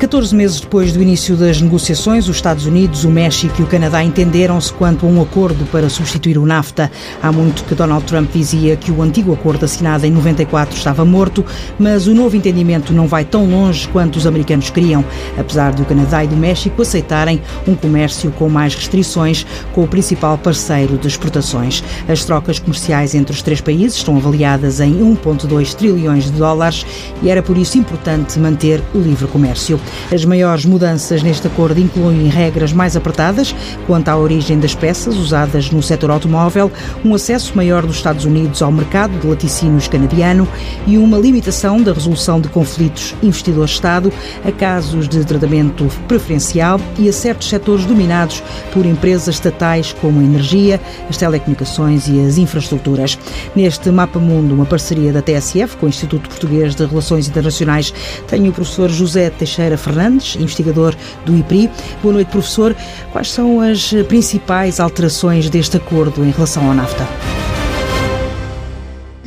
14 meses depois do início das negociações, os Estados Unidos, o México e o Canadá entenderam-se quanto a um acordo para substituir o NAFTA. Há muito que Donald Trump dizia que o antigo acordo assinado em 94 estava morto, mas o novo entendimento não vai tão longe quanto os americanos queriam, apesar de o Canadá e do México aceitarem um comércio com mais restrições com o principal parceiro de exportações. As trocas comerciais entre os três países estão avaliadas em 1,2 trilhões de dólares e era por isso importante manter o livre comércio. As maiores mudanças neste acordo incluem regras mais apertadas quanto à origem das peças usadas no setor automóvel, um acesso maior dos Estados Unidos ao mercado de laticínios canadiano e uma limitação da resolução de conflitos investidor-Estado a casos de tratamento preferencial e a certos setores dominados por empresas estatais como a energia, as telecomunicações e as infraestruturas. Neste Mapa Mundo, uma parceria da TSF com o Instituto Português de Relações Internacionais, tem o professor José Teixeira Fernandes, investigador do IPRI. Boa noite, professor. Quais são as principais alterações deste acordo em relação ao NAFTA?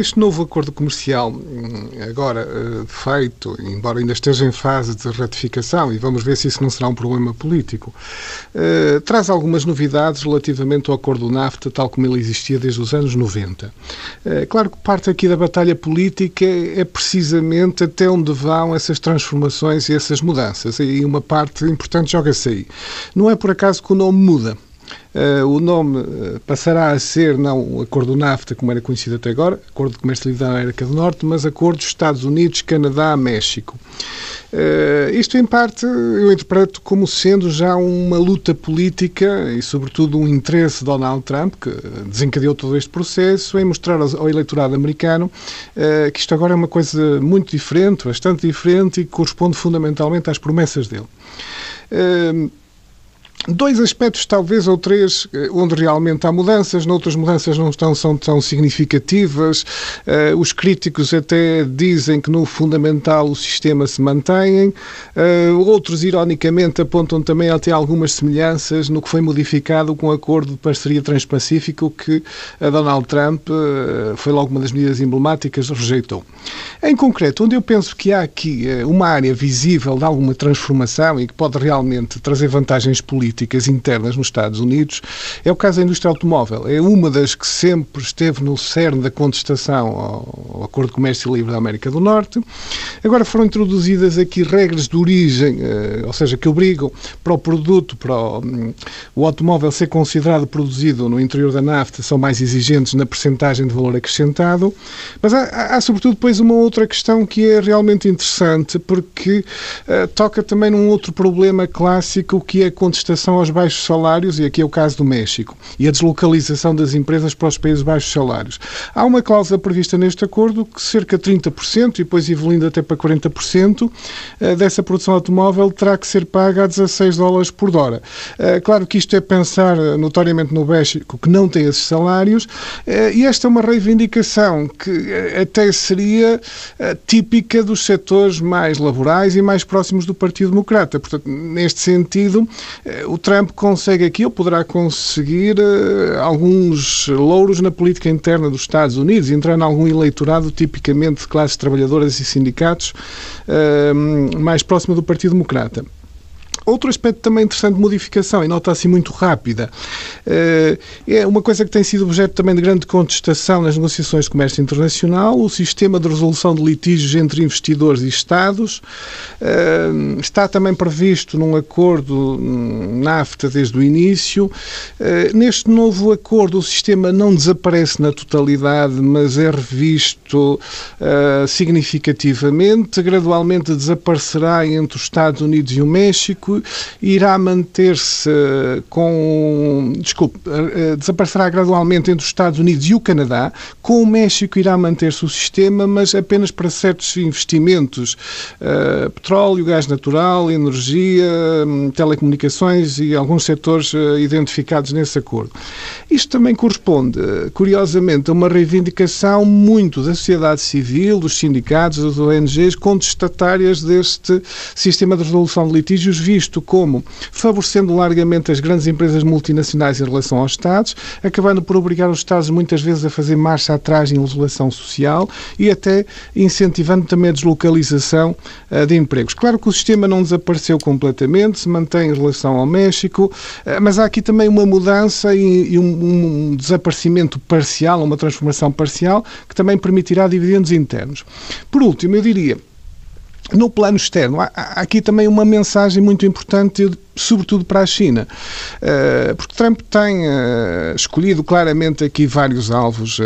Este novo acordo comercial, hum, agora eh, feito, embora ainda esteja em fase de ratificação, e vamos ver se isso não será um problema político, eh, traz algumas novidades relativamente ao acordo NAFTA, tal como ele existia desde os anos 90. Eh, claro que parte aqui da batalha política é precisamente até onde vão essas transformações e essas mudanças, e uma parte importante joga-se aí. Não é por acaso que o nome muda. Uh, o nome uh, passará a ser não o Acordo NAFTA, como era conhecido até agora, Acordo de Comércio Livre da América do Norte, mas Acordo Estados Unidos, Canadá, México. Uh, isto, em parte, eu interpreto como sendo já uma luta política e, sobretudo, um interesse de Donald Trump, que desencadeou todo este processo, em mostrar ao eleitorado americano que isto agora é uma coisa muito diferente, bastante diferente e corresponde fundamentalmente às promessas dele. Dois aspectos, talvez, ou três, eh, onde realmente há mudanças, noutras mudanças não estão, são tão significativas. Uh, os críticos até dizem que no fundamental o sistema se mantém. Uh, outros, ironicamente, apontam também até algumas semelhanças no que foi modificado com o acordo de parceria transpacífico que a Donald Trump, uh, foi logo uma das medidas emblemáticas, rejeitou. Em concreto, onde eu penso que há aqui uma área visível de alguma transformação e que pode realmente trazer vantagens políticas, políticas internas nos Estados Unidos é o caso da indústria automóvel. É uma das que sempre esteve no cerne da contestação ao Acordo de Comércio Livre da América do Norte. Agora foram introduzidas aqui regras de origem, eh, ou seja, que obrigam para o produto, para o, hum, o automóvel ser considerado produzido no interior da NAFTA, são mais exigentes na percentagem de valor acrescentado. Mas há, há, sobretudo, depois uma outra questão que é realmente interessante, porque uh, toca também num outro problema clássico, que é a contestação adaptação aos baixos salários, e aqui é o caso do México, e a deslocalização das empresas para os países baixos salários. Há uma cláusula prevista neste acordo que cerca de 30%, e depois evoluindo até para 40%, eh, dessa produção automóvel terá que ser paga a 16 dólares por hora. Eh, claro que isto é pensar notoriamente no México, que não tem esses salários, eh, e esta é uma reivindicação que até seria típica dos setores mais laborais e mais próximos do Partido Democrata. Portanto, neste sentido, o Trump consegue aqui, ou poderá conseguir, uh, alguns louros na política interna dos Estados Unidos, entrar em algum eleitorado tipicamente de classes trabalhadoras e sindicatos uh, mais próximo do Partido Democrata. Outro aspecto também interessante de modificação, e nota assim muito rápida, eh, é uma coisa que tem sido objeto também de grande contestação nas negociações de comércio internacional, o sistema de resolução de litígios entre investidores e Estados. Eh, está também previsto num acordo NAFTA desde o início. Eh, neste novo acordo, o sistema não desaparece na totalidade, mas é revisto significativamente. Gradualmente desaparecerá entre os Estados Unidos e o México irá manter-se com. Desculpe, eh, desaparecerá gradualmente entre os Estados Unidos e o Canadá. Com o México irá manter-se o sistema, mas apenas para certos investimentos: petróleo, gás natural, energia, hum, telecomunicações e alguns setores identificados nesse acordo. Isto também corresponde, curiosamente, a uma reivindicação muito da sociedade civil, dos sindicatos, das ONGs, contestatárias deste sistema de resolução de litígios, visto visto como favorecendo largamente as grandes empresas multinacionais em relação aos Estados, acabando por obrigar os Estados muitas vezes a fazer marcha atrás em legislação social e até incentivando também a deslocalização uh, de empregos. Claro que o sistema não desapareceu completamente, se mantém em relação ao México, uh, mas há aqui também uma mudança e, e um, um desaparecimento parcial, uma transformação parcial, que também permitirá dividendos internos. Por último, eu diria, no plano externo, há, aqui também uma mensagem muito importante sobretudo para a China. Eh, porque Trump tem eh, escolhido claramente aqui vários alvos eh,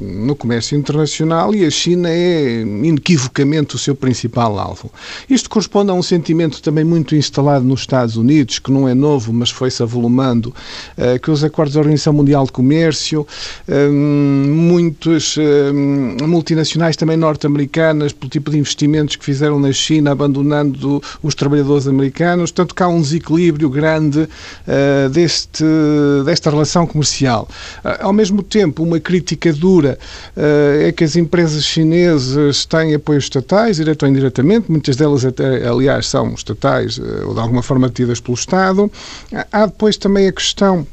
no comércio internacional e a China é inequivocamente o seu principal alvo. Isto corresponde a um sentimento também muito instalado nos Estados Unidos, que não é novo, mas foi-se avolumando, que os acordos da Organização Mundial de Comércio, muitas multinacionais também norte-americanas, pelo tipo de investimentos que fizeram na China, abandonando os trabalhadores americanos, tanto que há um desequilíbrio grande uh, deste, desta relação comercial. Uh, ao mesmo tempo, uma crítica dura uh, é que as empresas chinesas têm apoios estatais, direto ou indiretamente, muitas delas, até, aliás, são estatais ou de alguma forma tidas pelo Estado. Há depois também a questão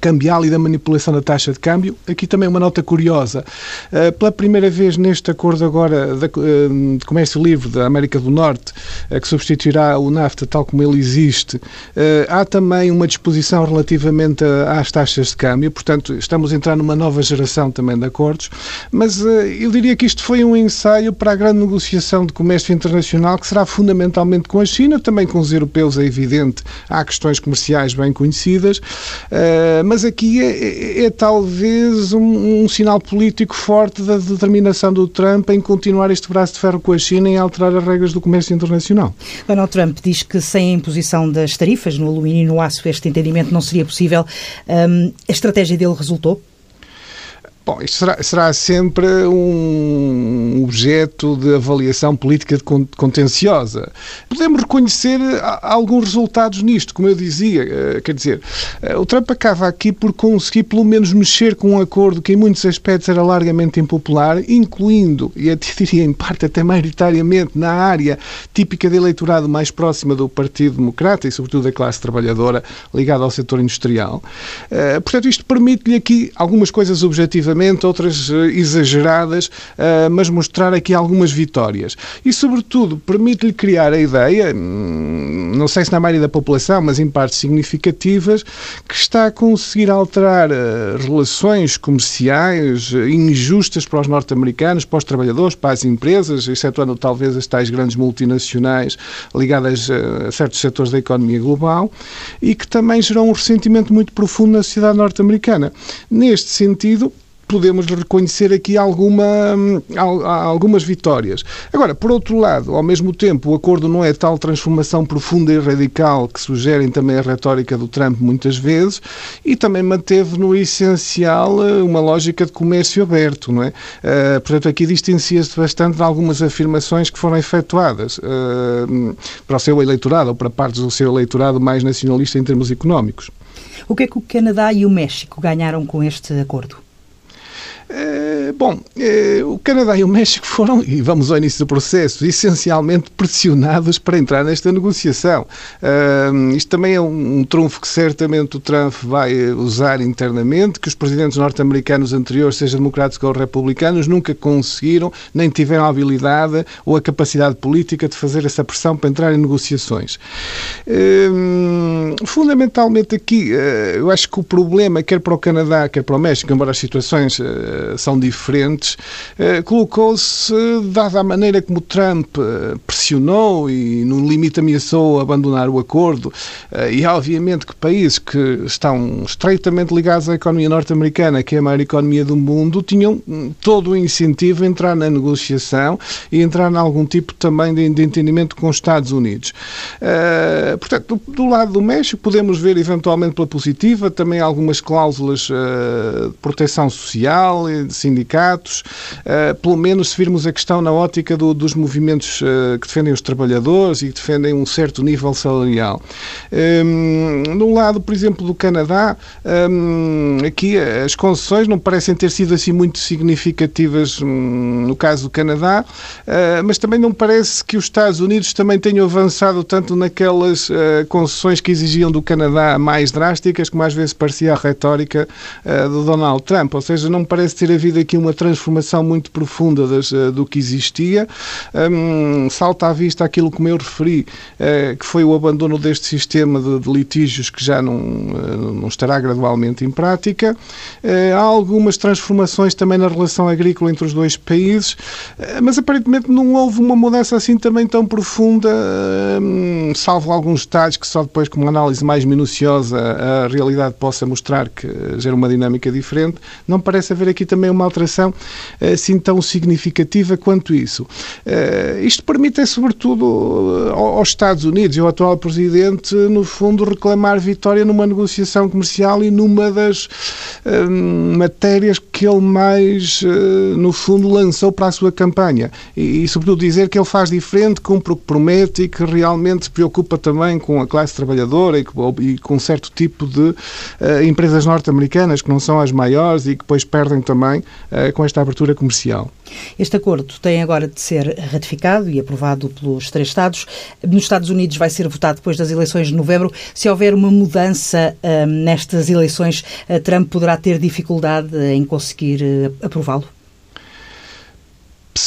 cambial e da manipulação da taxa de câmbio. Aqui também uma nota curiosa. Eh, pela primeira vez neste acordo agora eh, de comércio livre da América do Norte, eh, que substituirá o NAFTA tal como ele existe, há também uma disposição relativamente às taxas de câmbio, portanto, estamos a entrar numa nova geração também de acordos, mas eu diria que isto foi um ensaio para a grande negociação de comércio internacional que será fundamentalmente com a China, também com os europeus, é evidente, há questões comerciais bem conhecidas, eh, mas aqui é, é, é talvez um, um, sinal político forte da determinação do Trump em continuar este braço de ferro com a China e alterar as regras do comércio internacional. Donald Trump diz que sem a imposição das tarifas no alumínio e no aço este entendimento não seria possível. Um, a estratégia dele resultou? Bom, isto será, será, sempre um objeto de avaliação política contenciosa. Podemos reconhecer alguns resultados nisto, como eu dizia. Eh, quer dizer, eh, o Trump acaba aqui por conseguir, pelo menos, mexer com um acordo que, em muitos aspectos, era largamente impopular, incluindo, e até diria em parte até maioritariamente, na área típica de eleitorado mais próxima do Partido Democrata e, sobretudo, da classe trabalhadora ligada ao setor industrial. Eh, portanto, isto permite-lhe aqui algumas coisas outras eh, exageradas, eh, mas mostrar aqui algumas vitórias. E, sobretudo, permite-lhe criar a ideia, hum, não sei se na maioria da população, mas em partes significativas, que está a conseguir alterar eh, relações comerciais injustas para os norte-americanos, para os trabalhadores, para as empresas, excetuando talvez as tais grandes multinacionais ligadas a certos setores da economia global, e que também gerou um ressentimento muito profundo na sociedade norte-americana. Neste sentido, podemos reconhecer aqui alguma, algumas vitórias. Agora, por outro lado, ao mesmo tempo, o acordo não é tal transformação profunda e radical que sugerem também a retórica do Trump muitas vezes e também manteve no essencial eh, uma lógica de comércio aberto, não é? Uh, portanto, aqui distancia-se bastante de algumas afirmações que foram efetuadas uh, para o seu eleitorado ou para partes do seu eleitorado mais nacionalista em termos económicos. O que é que o Canadá e o México ganharam com este acordo? Eh, bom, eh, o Canadá e o México foram, e vamos ao início do processo, essencialmente pressionados para entrar nesta negociação. isto também é um, trunfo que certamente o Trump vai usar internamente, que os presidentes norte-americanos anteriores, seja democráticos ou republicanos, nunca conseguiram, nem tiveram a habilidade ou a capacidade política de fazer essa pressão para entrar em negociações. fundamentalmente aqui, eu acho que o problema, quer para o Canadá, quer para o México, embora as situações são diferentes, eh, colocou-se, dada a maneira como Trump eh, pressionou e no limite ameaçou abandonar o acordo, e obviamente que países que estão estreitamente ligados à economia norte-americana, que é a maior economia do mundo, tinham hum, todo o incentivo a entrar na negociação e entrar em algum tipo também de, entendimento com os Estados Unidos. Portanto, do, do, lado do México, podemos ver eventualmente pela positiva também algumas cláusulas de proteção social, sindical, sindicatos, pelo menos se virmos a questão na ótica do, dos movimentos que defendem os trabalhadores e que defendem um certo nível salarial. Um, no lado, por exemplo, do Canadá, um, aqui as concessões não parecem ter sido assim muito significativas um, no caso do Canadá, uh, mas também não parece que os Estados Unidos também tenham avançado tanto naquelas uh, concessões que exigiam do Canadá mais drásticas, como às vezes parecia a retórica uh, do Donald Trump. Ou seja, não parece ter havido aqui uma transformação muito profunda das, do que existia. Um, salta à vista aquilo como eu referi, que foi o abandono deste sistema de, de litígios que já não, não estará gradualmente em prática. Há algumas transformações também na relação agrícola entre os dois países, mas aparentemente não houve uma mudança assim também tão profunda, salvo alguns detalhes que só depois, com uma análise mais minuciosa, a realidade possa mostrar que gera uma dinâmica diferente. Não parece haver aqui também uma alteração assim tão significativa quanto isso. Isto permite, sobretudo, aos Estados Unidos e ao atual Presidente, no fundo, reclamar vitória numa negociação comercial e numa das matérias que ele mais, no fundo, lançou para a sua campanha. E, sobretudo, dizer que ele faz diferente, cumpre o que promete e que realmente se preocupa também com a classe trabalhadora e, com certo tipo de empresas norte-americanas que não são as maiores e que depois perdem também uh, com esta abertura comercial. Este acordo tem agora de ser ratificado e aprovado pelos três Estados. Nos Estados Unidos vai ser votado depois das eleições de novembro. Se houver uma mudança uh, nestas eleições, uh, Trump poderá ter dificuldade em conseguir aprová-lo?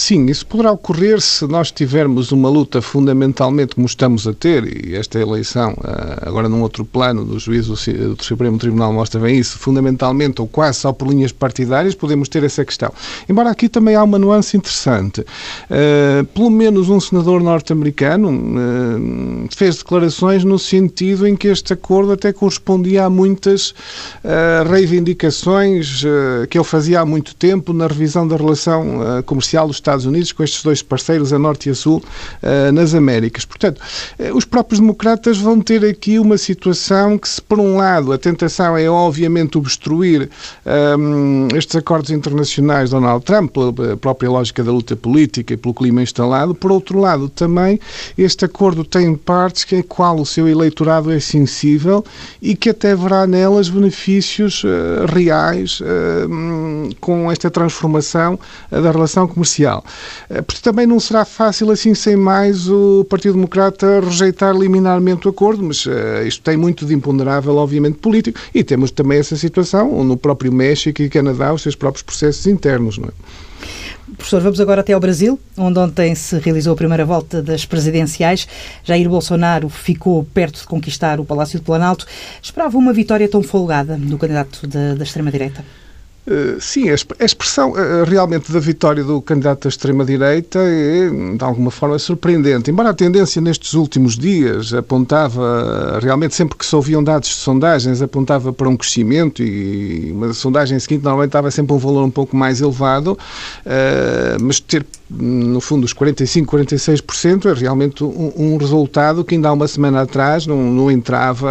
Sim, isso poderá ocorrer se nós tivermos uma luta fundamentalmente como estamos a ter, e esta eleição, ah, agora num outro plano do juízo do Supremo Tribunal mostra bem isso, fundamentalmente ou quase só por linhas partidárias, podemos ter essa questão. Embora aqui também há uma nuance interessante. Uh, pelo menos um senador norte-americano uh, fez declarações no sentido em que este acordo até correspondia a muitas reivindicações que ele fazia há muito tempo na revisão da relação comercial dos Estados Unidos com estes dois parceiros, a Norte e a Sul, uh, nas Américas. Portanto, uh, os próprios democratas vão ter aqui uma situação que, se por um lado a tentação é obviamente obstruir um, ehm, estes acordos internacionais de Donald Trump, pela própria lógica da luta política e pelo clima instalado, por outro lado também este acordo tem partes que é qual o seu eleitorado é sensível e que até verá nelas benefícios uh, reais com esta transformação da relação comercial. Eh, porque também não será fácil assim, sem mais, o Partido Democrata rejeitar liminarmente o acordo, mas uh, isto tem muito de imponderável, obviamente, político. E temos também essa situação no próprio México e Canadá, os seus próprios processos internos, não é? Professor, vamos agora até ao Brasil, onde ontem se realizou a primeira volta das presidenciais. Jair Bolsonaro ficou perto de conquistar o Palácio do Planalto. Esperava uma vitória tão folgada do candidato da, da extrema-direita? Eh, sim, a expressão eh, realmente da vitória do candidato da extrema-direita é, de alguma forma, surpreendente. Embora a tendência nestes últimos dias apontava, realmente, sempre que se ouviam dados de sondagens, apontava para um crescimento e uma sondagem seguinte normalmente estava sempre um valor um pouco mais elevado, eh, mas ter no fundo, os 45%, 46% é realmente um, um, resultado que ainda há uma semana atrás não, não entrava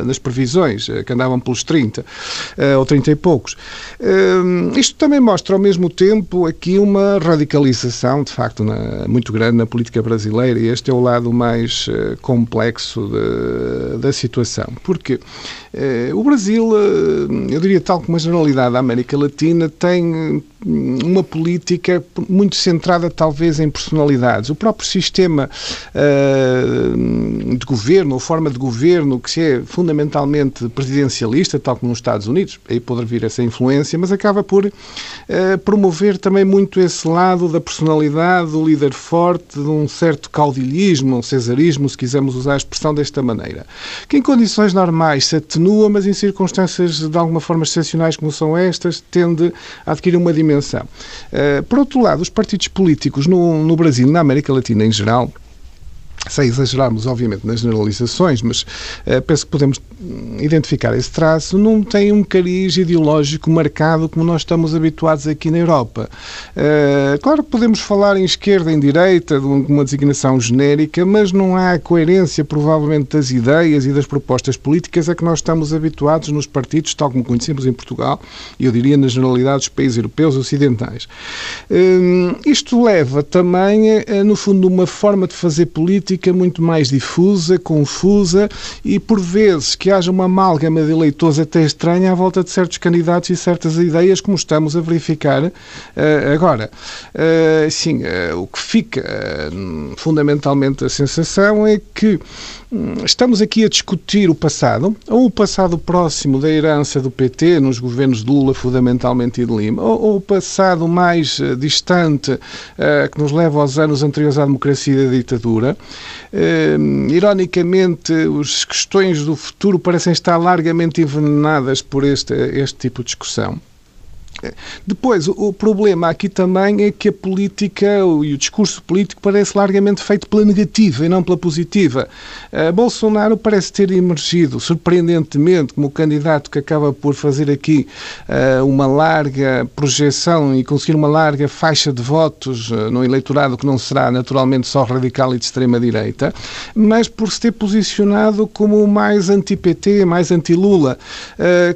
uh, nas previsões, uh, que andavam pelos 30 uh, ou 30 e poucos. isto também mostra, ao mesmo tempo, aqui uma radicalização, de facto, na, muito grande na política brasileira, e este é o lado mais complexo de, da situação. Porque o Brasil, eu diria tal como a generalidade da América Latina, tem uma política muito centrada talvez em personalidades. O próprio sistema uh, de governo, ou forma de governo, que é fundamentalmente presidencialista, tal como nos Estados Unidos, aí pode vir essa influência, mas acaba por uh, promover também muito esse lado da personalidade, do líder forte, de um certo caudilhismo, um cesarismo, se quisermos usar a expressão desta maneira, que em condições normais se atenua, mas em circunstâncias de alguma forma excepcionais como são estas, tende a adquirir uma dimensão. Uh, por outro lado, os partidos políticos no, no Brasil, na América Latina em geral, sem exagerarmos, obviamente, nas generalizações, mas uh, penso que podemos identificar esse traço, não tem um cariz ideológico marcado como nós estamos habituados aqui na Europa. Uh, claro que podemos falar em esquerda, em direita, de uma designação genérica, mas não há coerência, provavelmente, das ideias e das propostas políticas a que nós estamos habituados nos partidos, tal como conhecemos em Portugal, e eu diria na generalidade dos países europeus ocidentais. Uh, isto leva também, a, no fundo, uma forma de fazer política muito mais difusa, confusa e, por vezes, que haja uma amálgama de eleitores até estranha à volta de certos candidatos e certas ideias, como estamos a verificar uh, agora. Uh, sim, uh, o que fica fundamentalmente a sensação é que estamos aqui a discutir o passado, ou o passado próximo da herança do PT nos governos de Lula, fundamentalmente, e de Lima, ou, ou o passado mais distante que nos leva aos anos anteriores à democracia e à ditadura. ironicamente, as questões do futuro parecem estar largamente envenenadas por este, este tipo de discussão. Depois, o problema aqui também é que a política e o discurso político parece largamente feito pela negativa e não pela positiva. Uh, Bolsonaro parece ter emergido, surpreendentemente, como candidato que acaba por fazer aqui uh, uma larga projeção e conseguir uma larga faixa de votos uh, no eleitorado que não será naturalmente só radical e de extrema-direita, mas por se ter posicionado como mais anti-PT, mais anti-Lula.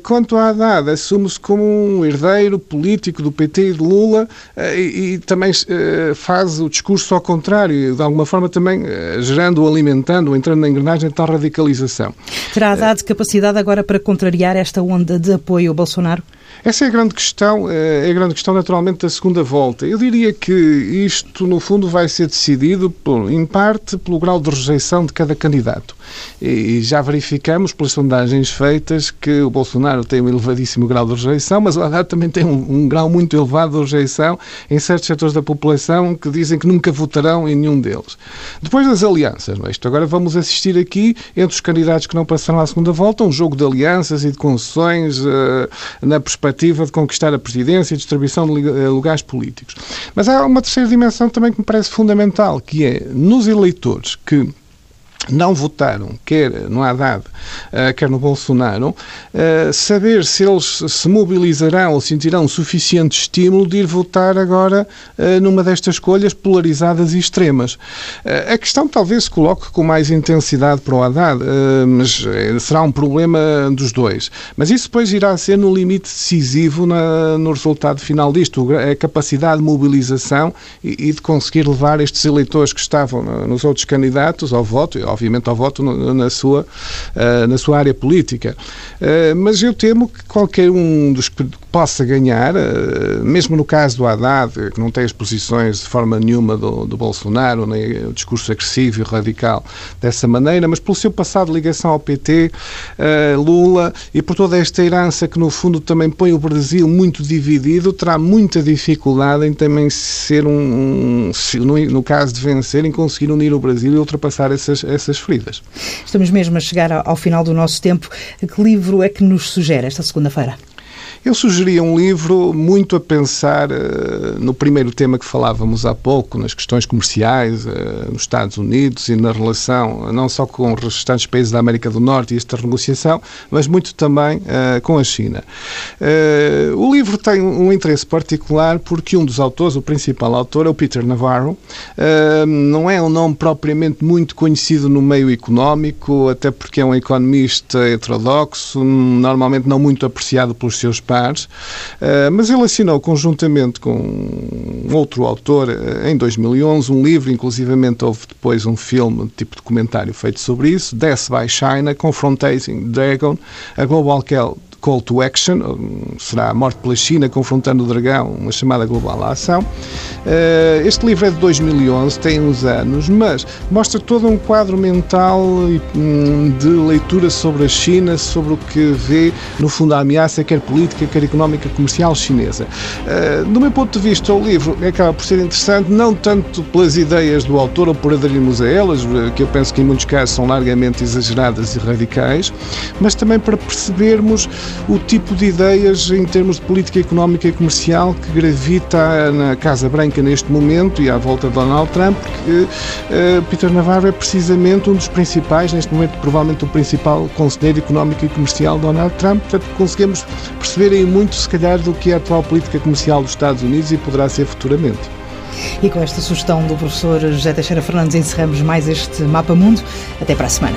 quanto à Haddad, assume-se como um herdeiro político do PT e de Lula eh, e, e também uh, faz o discurso ao contrário, de alguma forma também uh, gerando, alimentando, entrando na engrenagem de tal radicalização. Terá dado capacidade agora para contrariar esta onda de apoio ao Bolsonaro? Essa é a grande questão, é a grande questão naturalmente da segunda volta. Eu diria que isto, no fundo, vai ser decidido, por, em parte, pelo grau de rejeição de cada candidato. E já verificamos, pelas sondagens feitas, que o Bolsonaro tem um elevadíssimo grau de rejeição, mas o Haddad também tem um, um grau muito elevado de rejeição em certos setores da população que dizem que nunca votarão em nenhum deles. Depois das alianças, é? isto agora vamos assistir aqui, entre os candidatos que não passaram à segunda volta, um jogo de alianças e de concessões uh, na perspectiva de conquistar a presidência e distribuição de eh, lugares políticos. Mas há uma terceira dimensão também que me parece fundamental, que é nos eleitores que não votaram, quer no Haddad, eh, quer no Bolsonaro, eh, saber se eles se mobilizarão ou sentirão suficiente estímulo de ir votar agora eh, numa destas escolhas polarizadas e extremas. A questão talvez se coloque com mais intensidade para o Haddad, mas será um problema dos dois. Mas isso depois irá ser no limite decisivo no resultado final disto, a capacidade de mobilização e de conseguir levar estes eleitores que estavam nos outros candidatos ao voto, obviamente, ao voto na sua, eh, na sua área política. Eh, mas eu temo que qualquer um dos que possa ganhar, eh, mesmo no caso do Haddad, que não tem as posições de forma nenhuma do, do Bolsonaro, nem o discurso agressivo e radical dessa maneira, mas pelo seu passado de ligação ao PT, Lula, e por toda esta herança que, no fundo, também põe o Brasil muito dividido, terá muita dificuldade em também ser um, um no, no caso de vencer, em conseguir unir o Brasil e ultrapassar essas, essas feridas. Estamos mesmo a chegar ao final do nosso tempo. Que livro é que nos sugere esta segunda-feira? Eu sugeria um livro muito a pensar uh, no primeiro tema que falávamos há pouco, nas questões comerciais uh, nos Estados Unidos e na relação não só com os restantes países da América do Norte e esta renegociação, mas muito também com a China. o livro tem um interesse particular porque um dos autores, o principal autor, é o Peter Navarro. não é um nome propriamente muito conhecido no meio económico, até porque é um economista heterodoxo, normalmente não muito apreciado pelos seus pares eh, mas ele assinou conjuntamente com outro autor eh, em 2011 um livro, inclusivamente houve depois um filme, tipo documentário feito sobre isso, Death by China, Confronting Dragon, a Global Call to Action, será a morte pela China confrontando o dragão, uma chamada global à ação. Eh, este livro é de 2011, tem uns anos, mas mostra todo um quadro mental hum, de leitura sobre a China, sobre o que vê, no fundo, a ameaça, quer política, quer económica, comercial chinesa. Eh, do meu ponto de vista, o livro acaba por ser interessante, não tanto pelas ideias do autor ou por aderirmos a elas, eh, que eu penso que em muitos casos são largamente exageradas e radicais, mas também para percebermos o tipo de ideias em termos de política económica e comercial que gravita na Casa Branca neste momento e à volta de Donald Trump, porque uh, Peter Navarro é precisamente um dos principais, neste momento provavelmente o principal conselheiro económico e comercial de Donald Trump, portanto conseguimos perceber aí muito se calhar do que é a atual política comercial dos Estados Unidos e poderá ser futuramente. E com esta sugestão do professor José Teixeira Fernandes encerramos mais este Mapa Mundo. Até para a semana.